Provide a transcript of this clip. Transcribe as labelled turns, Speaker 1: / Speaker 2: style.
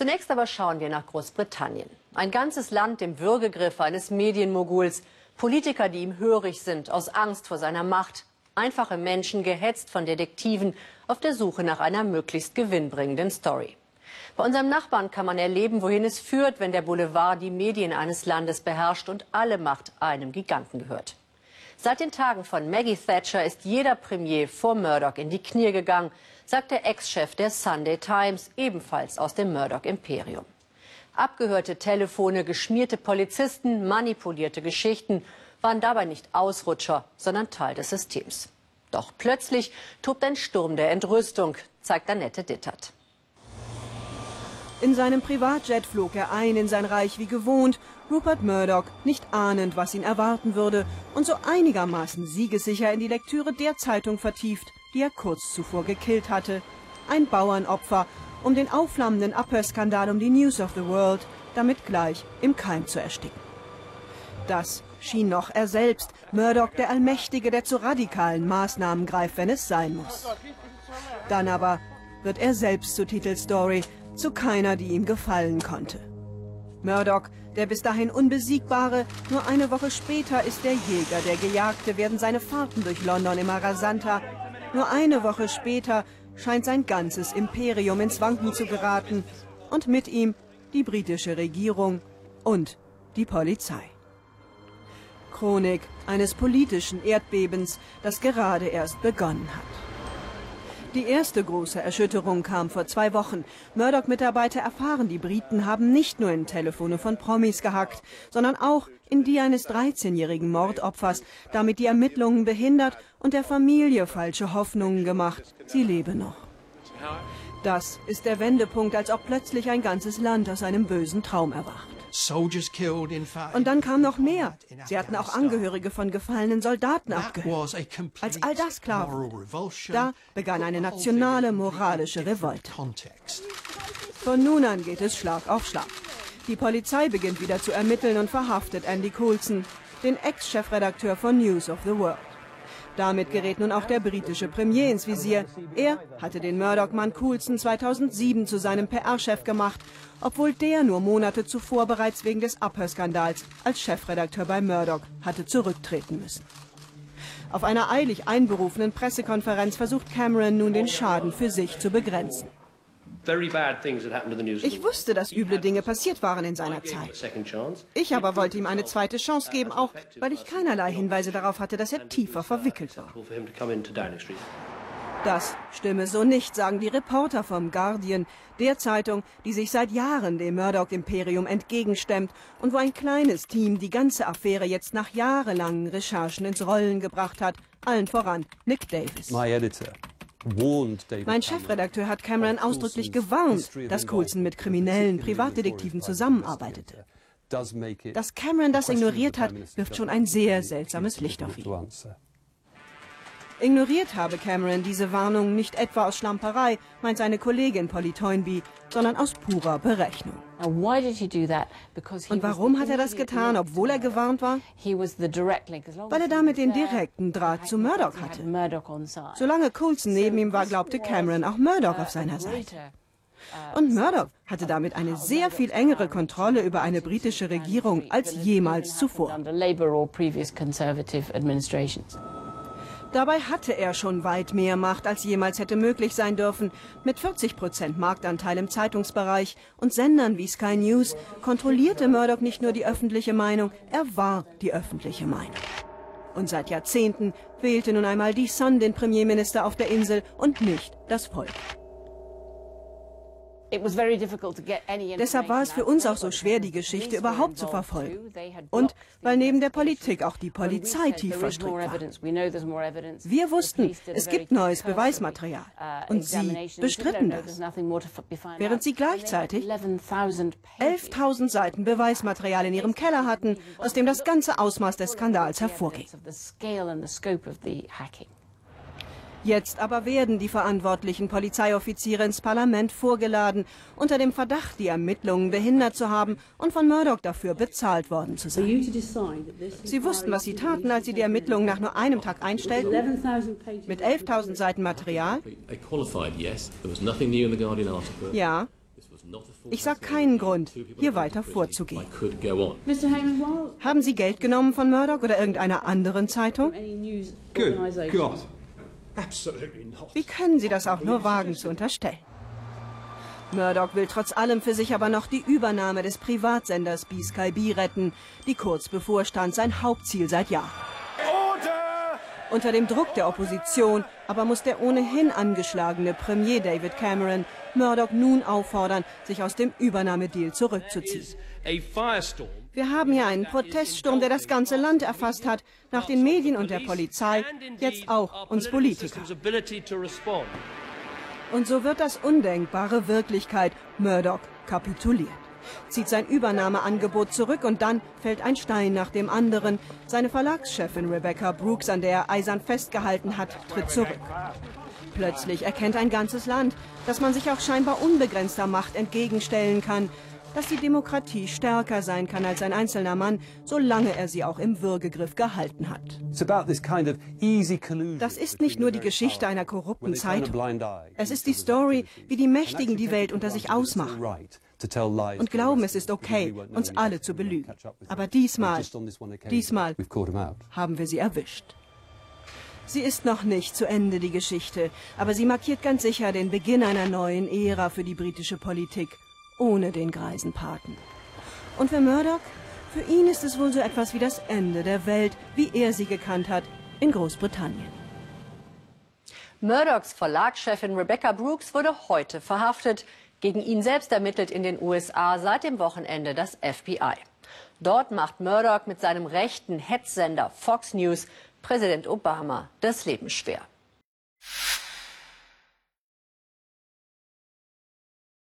Speaker 1: Zunächst aber schauen wir nach Großbritannien. Ein ganzes Land im Würgegriff eines Medienmoguls. Politiker, die ihm hörig sind, aus Angst vor seiner Macht. Einfache Menschen, gehetzt von Detektiven, auf der Suche nach einer möglichst gewinnbringenden Story. Bei unserem Nachbarn kann man erleben, wohin es führt, wenn der Boulevard die Medien eines Landes beherrscht und alle Macht einem Giganten gehört. Seit den Tagen von Maggie Thatcher ist jeder Premier vor Murdoch in die Knie gegangen, sagt der Ex-Chef der Sunday Times, ebenfalls aus dem Murdoch-Imperium. Abgehörte Telefone, geschmierte Polizisten, manipulierte Geschichten waren dabei nicht Ausrutscher, sondern Teil des Systems. Doch plötzlich tobt ein Sturm der Entrüstung, zeigt Annette Dittert.
Speaker 2: In seinem Privatjet flog er ein in sein Reich wie gewohnt, Rupert Murdoch, nicht ahnend, was ihn erwarten würde und so einigermaßen siegessicher in die Lektüre der Zeitung vertieft, die er kurz zuvor gekillt hatte. Ein Bauernopfer, um den aufflammenden Abhörskandal um die News of the World damit gleich im Keim zu ersticken. Das schien noch er selbst, Murdoch der Allmächtige, der zu radikalen Maßnahmen greift, wenn es sein muss. Dann aber wird er selbst zur Titelstory, zu keiner, die ihm gefallen konnte. Murdoch, der bis dahin Unbesiegbare, nur eine Woche später ist der Jäger, der Gejagte werden seine Fahrten durch London immer rasanter. Nur eine Woche später scheint sein ganzes Imperium ins Wanken zu geraten und mit ihm die britische Regierung und die Polizei. Chronik eines politischen Erdbebens, das gerade erst begonnen hat. Die erste große Erschütterung kam vor zwei Wochen. Murdoch-Mitarbeiter erfahren, die Briten haben nicht nur in Telefone von Promis gehackt, sondern auch in die eines 13-jährigen Mordopfers, damit die Ermittlungen behindert und der Familie falsche Hoffnungen gemacht. Sie lebe noch. Das ist der Wendepunkt, als ob plötzlich ein ganzes Land aus einem bösen Traum erwacht. Und dann kam noch mehr. Sie hatten auch Angehörige von gefallenen Soldaten abgehört. Als all das klar wurde, da begann eine nationale moralische Revolte. Von nun an geht es Schlag auf Schlag. Die Polizei beginnt wieder zu ermitteln und verhaftet Andy Coulson, den Ex-Chefredakteur von News of the World. Damit gerät nun auch der britische Premier ins Visier. Er hatte den Murdoch-Mann Coulson 2007 zu seinem PR-Chef gemacht, obwohl der nur Monate zuvor bereits wegen des Abhörskandals als Chefredakteur bei Murdoch hatte zurücktreten müssen. Auf einer eilig einberufenen Pressekonferenz versucht Cameron nun den Schaden für sich zu begrenzen. Ich wusste, dass üble Dinge passiert waren in seiner Zeit. Ich aber wollte ihm eine zweite Chance geben, auch weil ich keinerlei Hinweise darauf hatte, dass er tiefer verwickelt war. Das stimme so nicht, sagen die Reporter vom Guardian, der Zeitung, die sich seit Jahren dem Murdoch-Imperium entgegenstemmt und wo ein kleines Team die ganze Affäre jetzt nach jahrelangen Recherchen ins Rollen gebracht hat, allen voran Nick Davis. Mein Chefredakteur hat Cameron ausdrücklich gewarnt, dass Coulson mit kriminellen Privatdetektiven zusammenarbeitete. Dass Cameron das ignoriert hat, wirft schon ein sehr seltsames Licht auf ihn. Ignoriert habe Cameron diese Warnung nicht etwa aus Schlamperei, meint seine Kollegin Polly Toynbee, sondern aus purer Berechnung. Und warum hat er das getan, obwohl er gewarnt war? Weil er damit den direkten Draht zu Murdoch hatte. Solange Coulson neben ihm war, glaubte Cameron auch Murdoch auf seiner Seite. Und Murdoch hatte damit eine sehr viel engere Kontrolle über eine britische Regierung als jemals zuvor. Dabei hatte er schon weit mehr Macht, als jemals hätte möglich sein dürfen. Mit 40 Prozent Marktanteil im Zeitungsbereich und Sendern wie Sky News kontrollierte Murdoch nicht nur die öffentliche Meinung, er war die öffentliche Meinung. Und seit Jahrzehnten wählte nun einmal die Sun den Premierminister auf der Insel und nicht das Volk. Deshalb war es für uns auch so schwer, die Geschichte überhaupt zu verfolgen. Und weil neben der Politik auch die Polizei tief verstrickt war. Wir wussten, es gibt neues Beweismaterial.
Speaker 3: Uh,
Speaker 2: Und sie bestritten das. Während sie gleichzeitig 11.000 Seiten Beweismaterial in ihrem Keller hatten, aus dem das ganze Ausmaß des Skandals hervorging. Jetzt aber werden die verantwortlichen Polizeioffiziere ins Parlament vorgeladen, unter dem Verdacht, die Ermittlungen behindert zu haben und von Murdoch dafür bezahlt worden zu sein. Sie wussten, was sie taten, als sie die Ermittlungen nach nur einem Tag einstellten. Mit 11.000 Seiten Material. Ja, Ich sah keinen Grund, hier weiter vorzugehen. Haben Sie Geld genommen von Murdoch oder irgendeiner anderen Zeitung?
Speaker 3: Good God.
Speaker 2: Wie können Sie das auch nur wagen zu unterstellen? Murdoch will trotz allem für sich aber noch die Übernahme des Privatsenders B-Sky retten, die kurz bevorstand, sein Hauptziel seit Jahren. Unter dem Druck der Opposition aber muss der ohnehin angeschlagene Premier David Cameron Murdoch nun auffordern, sich aus dem Übernahmedeal zurückzuziehen. Wir haben hier einen Proteststurm, der das ganze Land erfasst hat, nach den Medien und der Polizei, jetzt auch uns Politiker. Und so wird das Undenkbare Wirklichkeit. Murdoch kapituliert zieht sein Übernahmeangebot zurück und dann fällt ein Stein nach dem anderen. Seine Verlagschefin Rebecca Brooks, an der er eisern festgehalten hat, tritt zurück. Plötzlich erkennt ein ganzes Land, dass man sich auch scheinbar unbegrenzter Macht entgegenstellen kann, dass die Demokratie stärker sein kann als ein einzelner Mann, solange er sie auch im Würgegriff gehalten hat. Das ist nicht nur die Geschichte einer korrupten Zeitung. Es ist die Story, wie die Mächtigen die Welt unter sich ausmachen und glauben, es ist okay, uns alle zu belügen. Aber diesmal, diesmal haben wir sie erwischt. Sie ist noch nicht zu Ende, die Geschichte, aber sie markiert ganz sicher den Beginn einer neuen Ära für die britische Politik, ohne den Greisenpaten. Und für Murdoch? Für ihn ist es wohl so etwas wie das Ende der Welt, wie er sie gekannt hat, in Großbritannien.
Speaker 1: Murdochs Verlagschefin Rebecca Brooks wurde heute verhaftet. Gegen ihn selbst ermittelt in den USA seit dem Wochenende das FBI. Dort macht Murdoch mit seinem rechten Hetzsender Fox News Präsident Obama das Leben schwer.